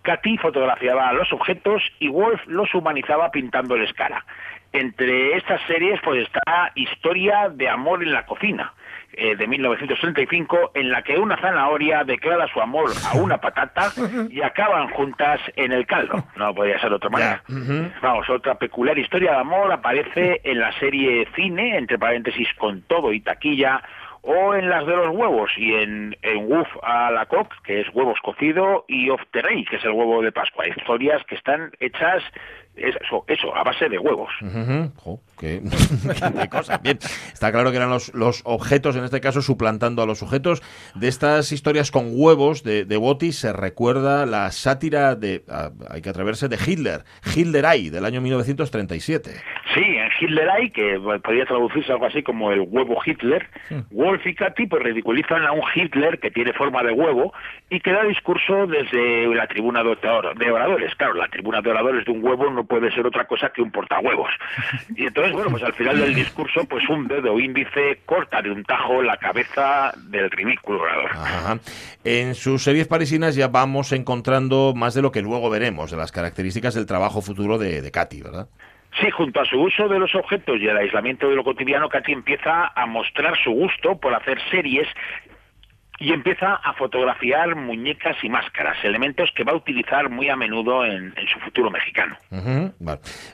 Katy fotografiaba los objetos y Wolf los humanizaba pintándoles cara. Entre estas series pues está Historia de amor en la cocina, eh, de 1935, en la que una zanahoria declara su amor a una patata y acaban juntas en el caldo. No podría ser de otra manera. Vamos, otra peculiar historia de amor aparece en la serie Cine, entre paréntesis, con todo y taquilla, o en las de los huevos y en, en Woof a la coque, que es huevos cocido, y Off the Rey, que es el huevo de Pascua. Historias que están hechas eso, eso, a base de huevos. Qué, qué cosa. Bien, está claro que eran los, los objetos, en este caso, suplantando a los sujetos. De estas historias con huevos de, de Botti se recuerda la sátira de, hay que atreverse, de Hitler, Hitleray, del año 1937. Sí, en Hitleray, que podría traducirse algo así como el huevo Hitler, Wolf y Katy pues ridiculizan a un Hitler que tiene forma de huevo y que da discurso desde la tribuna de oradores. Claro, la tribuna de oradores de un huevo no puede ser otra cosa que un portahuevos. Y entonces, bueno, pues al final del discurso, pues un dedo índice corta de un tajo la cabeza del ridículo orador. Ajá. En sus series parisinas ya vamos encontrando más de lo que luego veremos, de las características del trabajo futuro de, de Katy, ¿verdad? Sí, junto a su uso de los objetos y el aislamiento de lo cotidiano, Katy empieza a mostrar su gusto por hacer series y empieza a fotografiar muñecas y máscaras, elementos que va a utilizar muy a menudo en, su futuro mexicano.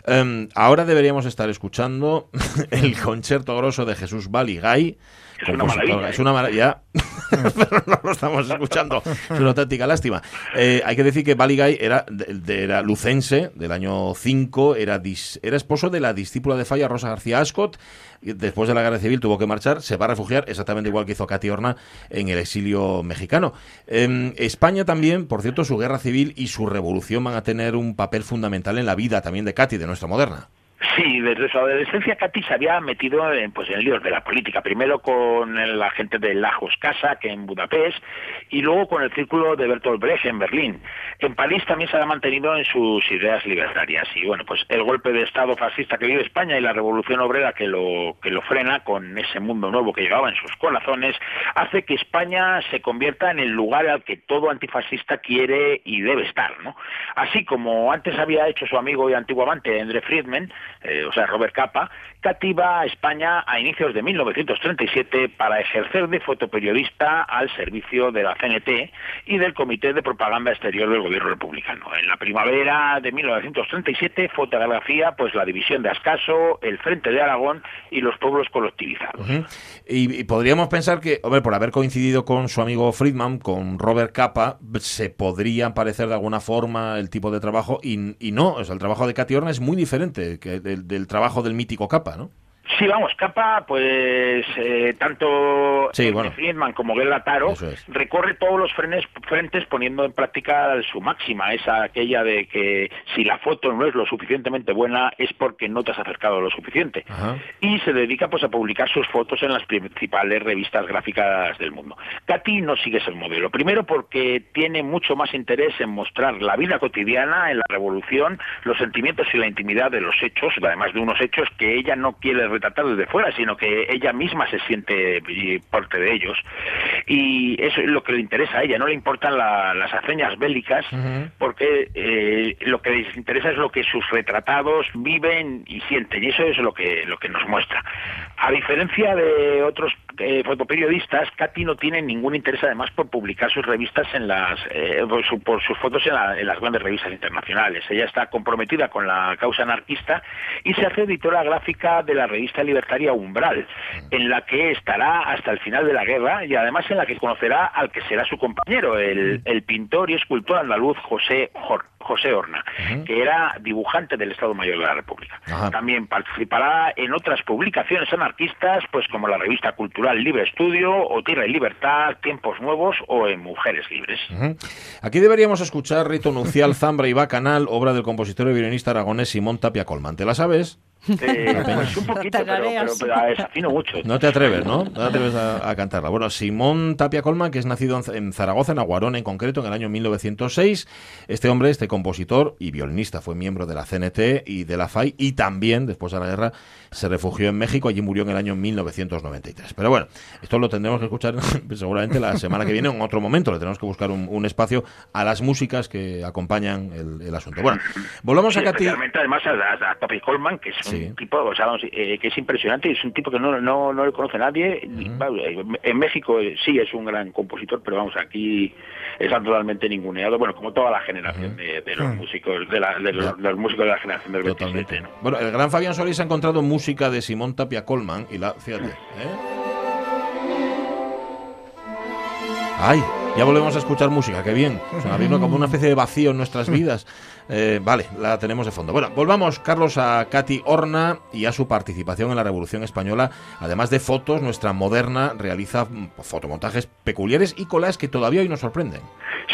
Em, ahora deberíamos estar escuchando el concierto grosso de Jesús Baligay. Es una compositor- maravilla, ¿eh? Es una maravilla. Pero no lo estamos escuchando. Es una auténtica lástima. Eh, hay que decir que Baligay era, de- de- era lucense del año 5, era, dis- era esposo de la discípula de Falla, Rosa García Ascot. Después de la guerra civil tuvo que marchar, se va a refugiar, exactamente igual que hizo Katy Horna en el exilio mexicano. Em, España también, por cierto, su guerra civil y su revolución van a tener un papel fundamental en la vida también de Katy, de nuestra moderna. Sí, desde su adolescencia Katy se había metido en, pues, en líos de la política, primero con la gente de Lajos Casa, que en Budapest, y luego con el círculo de Bertolt Brecht en Berlín. En París también se ha mantenido en sus ideas libertarias, y bueno, pues el golpe de Estado fascista que vive España y la revolución obrera que lo, que lo frena con ese mundo nuevo que llevaba en sus corazones, hace que España se convierta en el lugar al que todo antifascista quiere y debe estar, ¿no? Así como antes había hecho su amigo y antiguo amante Andre Friedman, eh, o sea, Robert Capa, Katy va a España a inicios de 1937 para ejercer de fotoperiodista al servicio de la CNT y del Comité de Propaganda Exterior del Gobierno Republicano. En la primavera de 1937 fotografía pues la división de Ascaso, el Frente de Aragón y los pueblos colectivizados. Y, podríamos pensar que, hombre, por haber coincidido con su amigo Friedman, con Robert Capa, se podría parecer de alguna forma el tipo de trabajo, y, y no, el trabajo de Katy Horna es muy diferente que del, trabajo del mítico Capa, ¿no? Sí, vamos, Capa, pues eh, tanto Sí, bueno. Friedman como Gela Taro Eso es. recorre todos los frenes, frentes poniendo en práctica su máxima, esa aquella de que si la foto no es lo suficientemente buena es porque no te has acercado lo suficiente. Ajá. Y se dedica pues a publicar sus fotos en las principales revistas gráficas del mundo. Katy no sigue ese modelo. Primero porque tiene mucho más interés en mostrar la vida cotidiana, en la revolución, los sentimientos y la intimidad de los hechos, además de unos hechos que ella no quiere retratar desde fuera, sino que ella misma se siente eh, parte de ellos. Y eso es lo que le interesa a ella, no le importan la- las hazañas bélicas, porque eh, lo que les interesa es lo que sus retratados viven y sienten, y eso es lo que, lo que nos muestra. A diferencia de otros eh, fotoperiodistas, Katy no tiene ningún interés además por publicar sus revistas en las, eh, por, su- por sus fotos en, la- en las grandes revistas internacionales. Ella está comprometida con la causa anarquista y se hace editora gráfica de la revista libertaria Umbral, en la que estará hasta el final de la guerra y además en la que conocerá al que será su compañero, el, el pintor y escultor andaluz José Jor- José Horna, que era dibujante del Estado Mayor de la República. También participará en otras publicaciones anarquistas, pues como la revista Libre Estudio, o Tierra y Libertad, Tiempos Nuevos o en Mujeres Libres. Aquí deberíamos escuchar Rito Nupcial, Zambra y Bacanal, obra del compositor y violinista aragonés Simón Tapia Colman. ¿Te la sabes? Eh, pues un poquito, pero, pero, Tarareas. pero desafino mucho. No te atreves, ¿no? No te atreves a, a cantarla. Bueno, Simón Tapia Colman, que es nacido en, Zaragoza, en Aguarón en concreto, en el año 1906. Este hombre, este compositor y violinista, fue miembro de la CNT y de la FAI y también, después de la guerra, se refugió en México. Allí murió en el año 1993. Pero bueno, esto lo tendremos que escuchar seguramente la semana que viene en otro momento. Le tenemos que buscar un, un espacio a las músicas que acompañan el, el asunto. Bueno, volvamos Sí, a Katy. además a, a, a Papi Colman, que es Sí. un tipo, o sea, vamos, eh, que es impresionante, es un tipo que no, no, no le conoce nadie. eh, en México eh, sí es un gran compositor, pero vamos, aquí está totalmente ninguneado, bueno, como toda la generación de, de los músicos, de, la, de los, músicos de la generación del 27, Totalmente. ¿no? Bueno, el gran Fabián Solís ha encontrado música de Simón Tapia Colman y la. Fíjate, ¿eh? ¡Ay! Ya volvemos a escuchar música, qué bien. O sea, vino como una especie de vacío en nuestras vidas. Eh, vale, la tenemos de fondo. Bueno, volvamos, Carlos, a Katy Horna y a su participación en la Revolución Española. Además de fotos, nuestra moderna realiza fotomontajes peculiares y colas que todavía hoy nos sorprenden.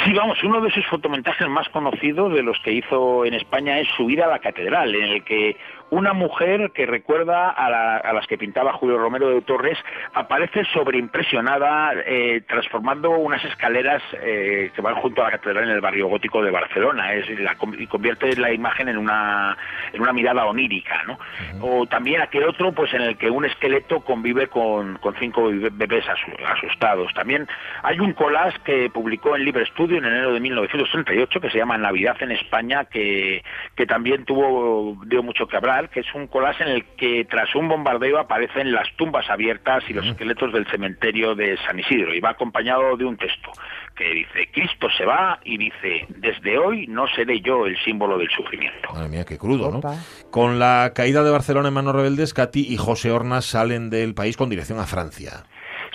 Sí, vamos, uno de sus fotomontajes más conocidos de los que hizo en España es Subida a la Catedral, en el que una mujer que recuerda a, la- a las que pintaba Julio Romero de Torres aparece sobreimpresionada eh, transformando unas escaleras eh, que van junto a la catedral en el barrio gótico de Barcelona es, la, y convierte la imagen en una, en una mirada onírica. ¿no? O también aquel otro pues en el que un esqueleto convive con, con cinco bebé- bebés asu- asustados. También hay un collage que publicó en Libre Estudio en enero de 1938 que se llama Navidad en España que, que también tuvo dio mucho que hablar, que es un collage en el que tras un bombardeo aparecen las tumbas abiertas y los esqueletos del cementerio de San Isidro y va acompañado de un texto que dice Cristo se va y dice desde hoy no seré yo el símbolo del sufrimiento. Madre mía, qué crudo, ¿no? Opa. Con la caída de Barcelona en manos rebeldes, Katy y José Horna salen del país con dirección a Francia.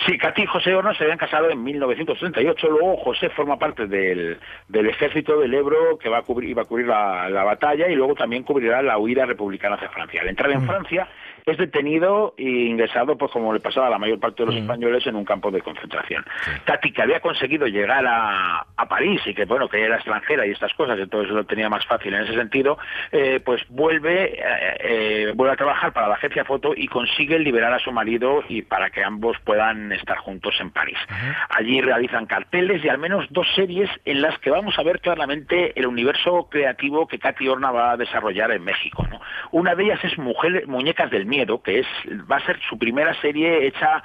Sí, Katy y José Horna se habían casado en 1938. Luego José forma parte del, del ejército del Ebro que va a cubrir, iba a cubrir la, la batalla y luego también cubrirá la huida republicana hacia Francia. Al entrar en Francia es detenido e ingresado, pues como le pasaba a la mayor parte de los españoles, en un campo de concentración. Katy, que había conseguido llegar a, a París y que bueno que era extranjera y estas cosas, entonces lo tenía más fácil en ese sentido, eh, pues vuelve, eh, eh, vuelve a trabajar para la agencia Foto y consigue liberar a su marido y para que ambos puedan estar juntos en París. Allí realizan carteles y al menos dos series en las que vamos a ver claramente el universo creativo que Katy Horna va a desarrollar en México. ¿no? Una de ellas es Mujer- Muñecas del Miedo, que es va a ser su primera serie hecha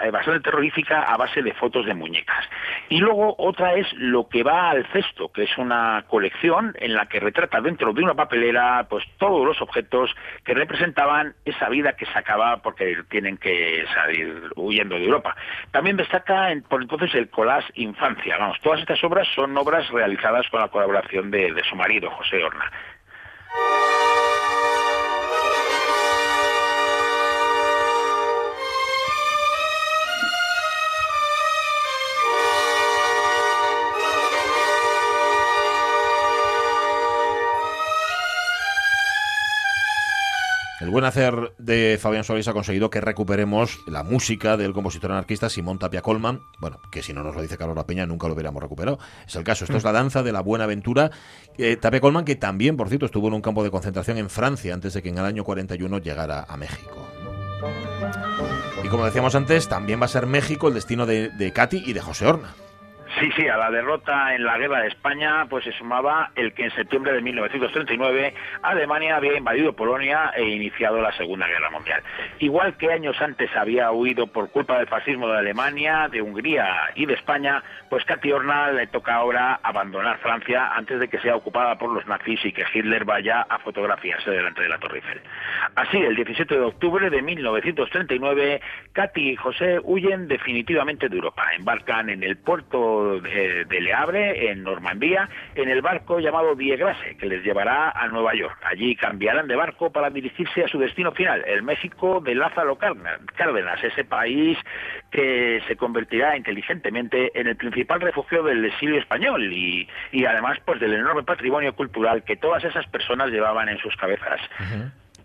eh, bastante terrorífica a base de fotos de muñecas. Y luego otra es Lo que va al cesto, que es una colección en la que retrata dentro de una papelera pues todos los objetos que representaban esa vida que se acaba porque tienen que salir huyendo de Europa. También destaca por entonces el collage Infancia. Vamos, todas estas obras son obras realizadas con la colaboración de su marido, José Horna. Buen hacer de Fabián Solís ha conseguido que recuperemos la música del compositor anarquista Simón Tapia Colman. Bueno, que si no nos lo dice Carlos La Peña nunca lo hubiéramos recuperado. Es el caso. Esto es la danza de la buena aventura. Eh, Tapia Colman, que también, por cierto, estuvo en un campo de concentración en Francia antes de que en el año 41 llegara a México. Y como decíamos antes, también va a ser México el destino de, de Katy y de José Horna. Sí, sí, a la derrota en la guerra de España pues se sumaba el que en septiembre de 1939 Alemania había invadido Polonia e iniciado la Segunda Guerra Mundial. Igual que años antes había huido por culpa del fascismo de Alemania, de Hungría y de España, pues Katy Horna le toca ahora abandonar Francia antes de que sea ocupada por los nazis y que Hitler vaya a fotografiarse delante de la Torre Eiffel. Así, el 17 de octubre de 1939, Katy y José huyen definitivamente de Europa. Embarcan en el puerto de, de Le Havre, en Normandía, en el barco llamado Die Grasse, que les llevará a Nueva York. Allí cambiarán de barco para dirigirse a su destino final, el México de Lázaro Cárdenas, Cárdenas, ese país que se convertirá inteligentemente en el principal refugio del exilio español y, y además pues del enorme patrimonio cultural que todas esas personas llevaban en sus cabezas.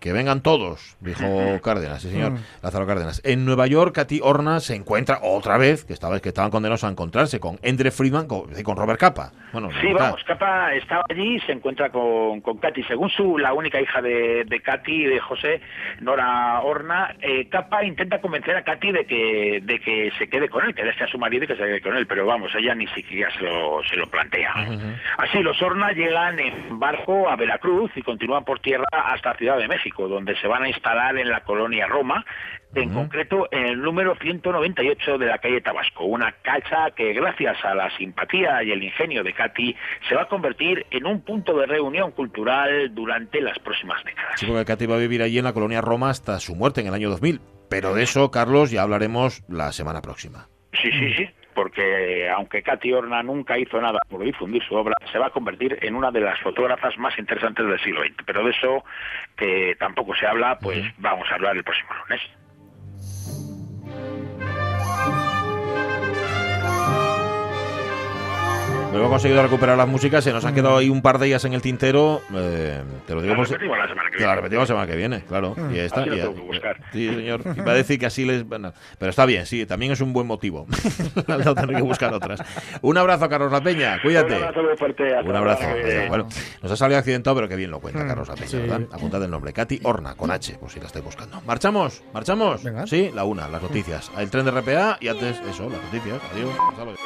Que vengan todos, dijo Cárdenas, sí señor, Lázaro Cárdenas. En Nueva York, Katy Horna se encuentra otra vez, que estaba que estaban condenados a encontrarse con Endre Friedman con, y con Robert Capa. Bueno, Sí, vamos, Capa estaba allí y se encuentra con, con Katy. Según su, la única hija de, de Katy de José, Nora Horna, eh, Capa intenta convencer a Katy de que, de que se quede con él, que deje a su marido y que se quede con él, pero vamos, ella ni siquiera se lo, se lo plantea. Así, los Horna llegan en barco a Veracruz y continúan por tierra hasta Ciudad de México, donde se van a instalar en la colonia Roma, en concreto en el número 198 de la calle Tabasco, una casa que gracias a la simpatía y el ingenio de Katy se va a convertir en un punto de reunión cultural durante las próximas décadas. Sí, porque Katy va a vivir allí en la colonia Roma hasta su muerte en el año 2000. Pero de eso, Carlos, ya hablaremos la semana próxima. Sí, sí, sí, porque aunque Katy Horna nunca hizo nada por difundir su obra, se va a convertir en una de las fotógrafas más interesantes del siglo XX. Pero de eso, que tampoco se habla, pues vamos a hablar el próximo lunes. Luego hemos conseguido recuperar las músicas, se nos han quedado ahí un par de ellas en el tintero. eh, te lo digo La por si- repetimos la semana que Te la viene. repetimos la semana que viene, claro. Y ya está. Así lo y ya- tengo que buscar. Sí, señor. Iba a decir que así les. bueno, pero está bien, sí, también es un buen motivo. no tener que buscar otras. Un abrazo, Carlos La Peña, cuídate. Un abrazo muy fuerte. Un abrazo. viene. Adiós. Bueno, nos ha salido accidentado, pero que bien lo cuenta Carlos La Peña, sí. ¿verdad? Apuntad el nombre. Katy Horna, con H, pues si la estoy buscando. ¿Marchamos? ¿Marchamos? Venga. Sí, la una, las noticias. El tren de RPA y antes eso, las noticias. Adiós. Hasta luego.